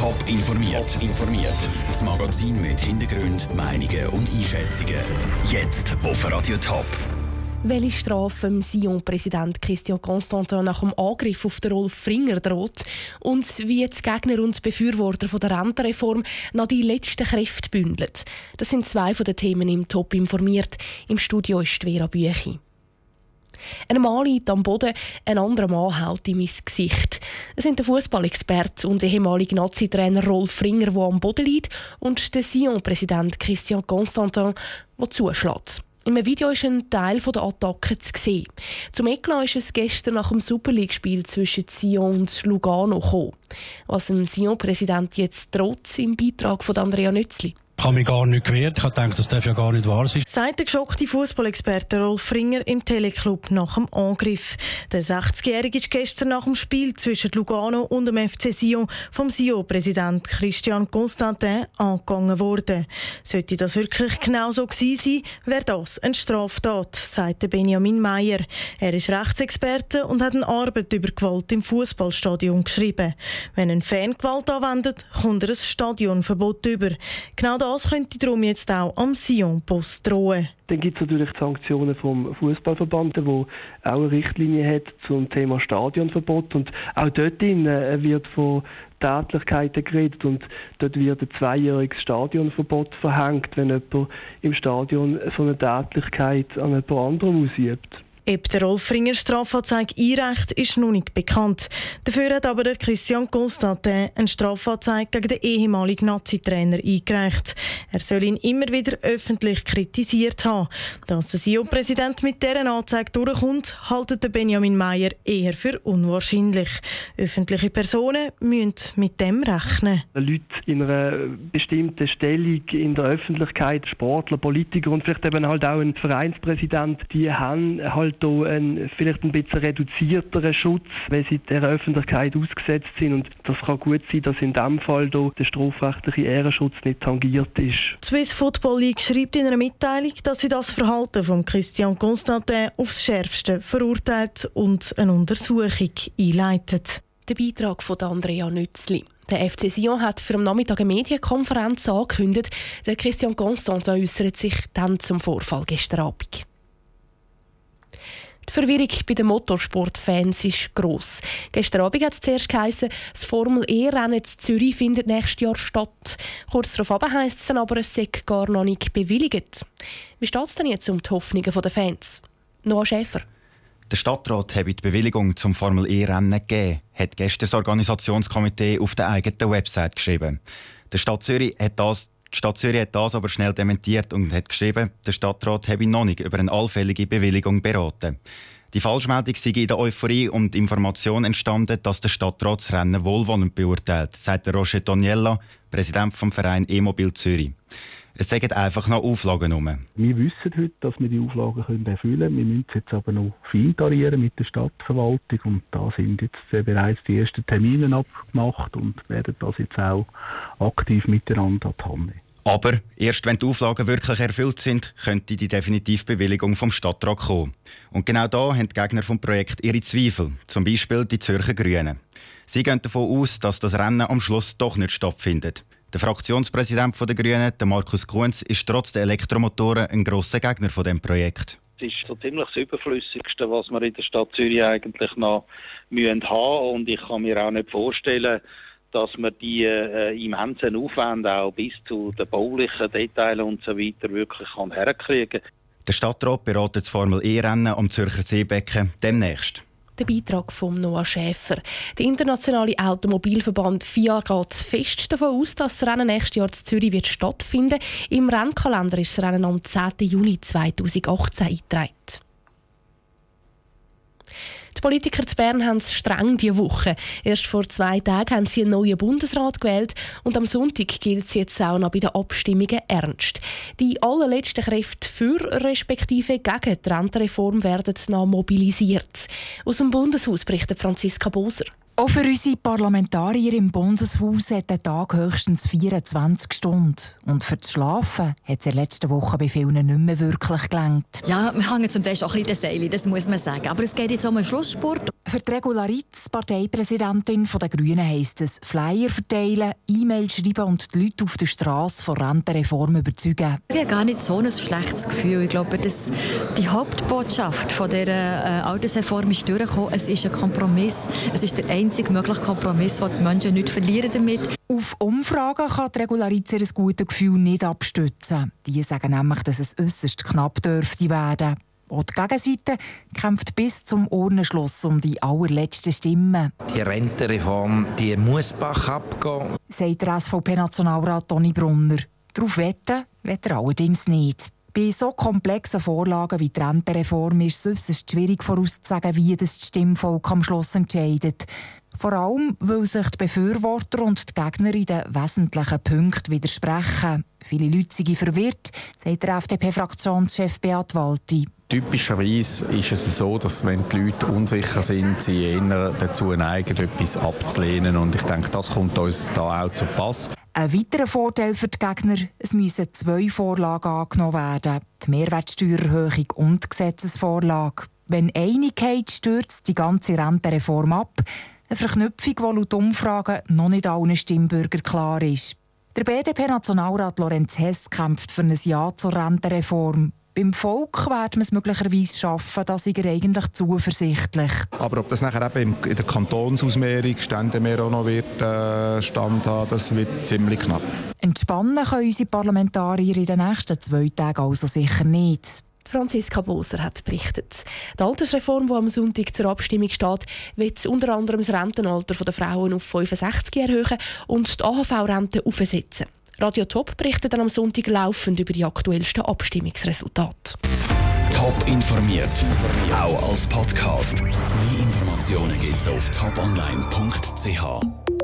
Top informiert. informiert. Das Magazin mit Hintergrund, Meinungen und Einschätzungen. Jetzt auf Radio Top. Welche Strafe Sion-Präsident Christian Constantin nach dem Angriff auf den Rolf Fringer droht und wie jetzt Gegner und Befürworter von der Rentenreform noch die letzten Kräfte bündeln. Das sind zwei von den Themen im Top informiert. Im Studio ist Vera Büchi. Ein Mann liegt am Boden, ein anderer Mann hält ihm ins Gesicht. Es sind der Fußballexperte und ehemalige Nazi-Trainer Rolf Fringer, der am Boden liegt, und der Sion-Präsident Christian Constantin, der zuschlägt. Im Video ist ein Teil der Attacke zu sehen. Zum Eklat ist es gestern nach dem Super League-Spiel zwischen Sion und Lugano gekommen. Was dem Sion-Präsident jetzt droht, im Beitrag von Andrea Nützli. Ich habe mich gar nicht gewehrt. Ich gedacht, das darf ja gar nicht wahr sein. Sagt der geschockte Fußballexperte Rolf Fringer im Teleclub nach dem Angriff. Der 60-Jährige ist gestern nach dem Spiel zwischen Lugano und dem FC Sion vom Sion-Präsident Christian Constantin angegangen worden. Sollte das wirklich genau so gewesen sein, wäre das eine Straftat, sagt Benjamin Meyer. Er ist Rechtsexperte und hat eine Arbeit über Gewalt im Fußballstadion geschrieben. Wenn ein Fan Gewalt anwendet, kommt er ein Stadionverbot über. Genau das könnte darum jetzt auch am Sion-Post drohen. Dann gibt es natürlich die Sanktionen vom Fußballverband, der auch eine Richtlinie hat zum Thema Stadionverbot. Und auch dort äh, wird von Tätlichkeiten geredet und dort wird ein zweijähriges Stadionverbot verhängt, wenn jemand im Stadion so eine Tätlichkeit an jemand anderem ausübt. Ob der Rolf Ringer Strafanzeige einreicht, ist noch nicht bekannt. Dafür hat aber der Christian Constantin eine Strafanzeige gegen den ehemaligen Nazi-Trainer eingereicht. Er soll ihn immer wieder öffentlich kritisiert haben. Dass der SIO-Präsident mit dieser Anzeige durchkommt, haltet Benjamin Meyer eher für unwahrscheinlich. Öffentliche Personen müssen mit dem rechnen. Leute in einer bestimmten Stellung in der Öffentlichkeit, Sportler, Politiker und vielleicht eben halt auch ein Vereinspräsident, die haben halt halt auch ein, vielleicht ein bisschen reduzierteren Schutz, wenn sie der Öffentlichkeit ausgesetzt sind. Und das kann gut sein, dass in diesem Fall da der strafrechtliche Ehrenschutz nicht tangiert ist. Die Swiss Football League schreibt in einer Mitteilung, dass sie das Verhalten von Christian Constantin aufs Schärfste verurteilt und eine Untersuchung einleitet. Der Beitrag von Andrea Nützli. Der FC Sion hat für am Nachmittag eine Medienkonferenz angekündigt. Der Christian Constantin äußert sich dann zum Vorfall gestern Abend. Die Verwirrung bei den Motorsportfans ist gross. Gestern Abend hat es zuerst geheißen, das Formel-E-Rennen in Zürich findet nächstes Jahr statt. Kurz darauf heisst es dann aber, es sei gar noch nicht bewilligt. Wie steht es denn jetzt um die Hoffnungen der Fans? Noah Schäfer. Der Stadtrat habe die Bewilligung zum Formel-E-Rennen gegeben, hat gestern das Organisationskomitee auf der eigenen Website geschrieben. Der Stadt Zürich hat das die Stadt Zürich hat das aber schnell dementiert und hat geschrieben, der Stadtrat habe noch nicht über eine allfällige Bewilligung beraten. Die Falschmeldung sei in der Euphorie und Information entstanden, dass der Stadtrat das Rennen wohlwollend beurteilt, sagt Roger Doniella, Präsident vom Verein E-Mobil Zürich. Es sagen einfach noch Auflagen um. Wir wissen heute, dass wir die Auflagen können erfüllen können. Wir müssen jetzt aber noch feintarieren mit der Stadtverwaltung und da sind jetzt bereits die ersten Termine abgemacht und werden das jetzt auch aktiv miteinander an die Hand nehmen. Aber erst wenn die Auflagen wirklich erfüllt sind, könnte die definitive Bewilligung vom Stadtrat kommen. Und genau da haben die Gegner vom Projekt ihre Zweifel, zum Beispiel die Zürcher Grünen. Sie gehen davon aus, dass das Rennen am Schluss doch nicht stattfindet. Der Fraktionspräsident der Grünen, Markus Kunz, ist trotz der Elektromotoren ein grosser Gegner von dem Projekt. Das ist so ziemlich das Überflüssigste, was wir in der Stadt Zürich eigentlich noch müssen haben Und ich kann mir auch nicht vorstellen, dass man die äh, immensen Aufwände auch bis zu den baulichen Details und so weiter wirklich kann herkriegen kann. Der Stadtrat beratet das Formel E-Rennen am Zürcher Seebecken demnächst. Der Beitrag von Noah Schäfer. Der internationale Automobilverband FIA geht fest davon aus, dass das Rennen nächstes Jahr in Zürich wird stattfinden Im Rennkalender ist das Rennen am 10. Juni 2018 eingetragen. Die Politiker zu Bern haben es streng diese Woche. Erst vor zwei Tagen haben sie einen neuen Bundesrat gewählt und am Sonntag gilt es jetzt auch noch bei den Abstimmungen ernst. Die allerletzten Kräfte für respektive gegen die Rentenreform werden noch mobilisiert. Aus dem Bundeshaus berichtet Franziska Boser. Auch für unsere Parlamentarier im Bundeshaus hat der Tag höchstens 24 Stunden. Und für das Schlafen hat es in der letzten Woche bei vielen nicht mehr wirklich gelangt. Ja, wir hängen zum Teil auch ein bisschen den Seil, das muss man sagen. Aber es geht jetzt um einen Schlusssport. Für die Regularitz, Parteipräsidentin der Grünen, heisst es Flyer verteilen, E-Mail schreiben und die Leute auf der Straße von Rentenreform überzeugen. Ich habe gar nicht so ein schlechtes Gefühl. Ich glaube, dass die Hauptbotschaft von dieser äh, Altersreform ist durchgekommen. Es ist ein Kompromiss. Es ist der einzige mögliche Kompromiss, den die Menschen nicht verlieren damit. Auf Umfragen kann die Regularitz ihr gutes Gefühl nicht abstützen. Die sagen nämlich, dass es äußerst knapp dürfte werden. Auch die Gegenseite kämpft bis zum Urnenschluss um die allerletzten Stimmen. Die Rentenreform die muss Bach abgehen, sagt der SVP-Nationalrat Toni Brunner. Darauf wetten wird er allerdings nicht. Bei so komplexen Vorlagen wie die Rentenreform ist es äußerst schwierig vorauszusagen, wie das Stimmvolk am Schluss entscheidet. Vor allem, weil sich die Befürworter und die Gegner in den wesentlichen Punkten widersprechen. Viele Leute sind verwirrt, sagt der FDP-Fraktionschef Beat Walti. Typischerweise ist es so, dass wenn die Leute unsicher sind, sie eher dazu neigen, etwas abzulehnen. Und ich denke, das kommt uns da auch zu Pass. Ein weiterer Vorteil für die Gegner, es müssen zwei Vorlagen angenommen werden. Die Mehrwertsteuererhöhung und die Gesetzesvorlage. Wenn Einigkeit stürzt die ganze Rentenreform ab. Eine Verknüpfung, die laut Umfragen noch nicht allen Stimmbürgern klar ist. Der BDP-Nationalrat Lorenz Hess kämpft für ein Ja zur Rentenreform. Beim Volk werden wir es möglicherweise schaffen, da sind wir eigentlich zuversichtlich. Aber ob das nachher eben in der Kantonsausmehrung Ständemehr auch noch wird, äh, standhaben, das wird ziemlich knapp. Entspannen können unsere Parlamentarier in den nächsten zwei Tagen also sicher nicht. Franziska Boser hat berichtet. Die Altersreform, die am Sonntag zur Abstimmung steht, wird unter anderem das Rentenalter der Frauen auf 65 erhöhen und die AHV-Rente aufsetzen. Radio Top berichtet dann am Sonntag laufend über die aktuellsten Abstimmungsresultate. Top informiert, auch als Podcast. Mehr Informationen gibt es auf toponline.ch.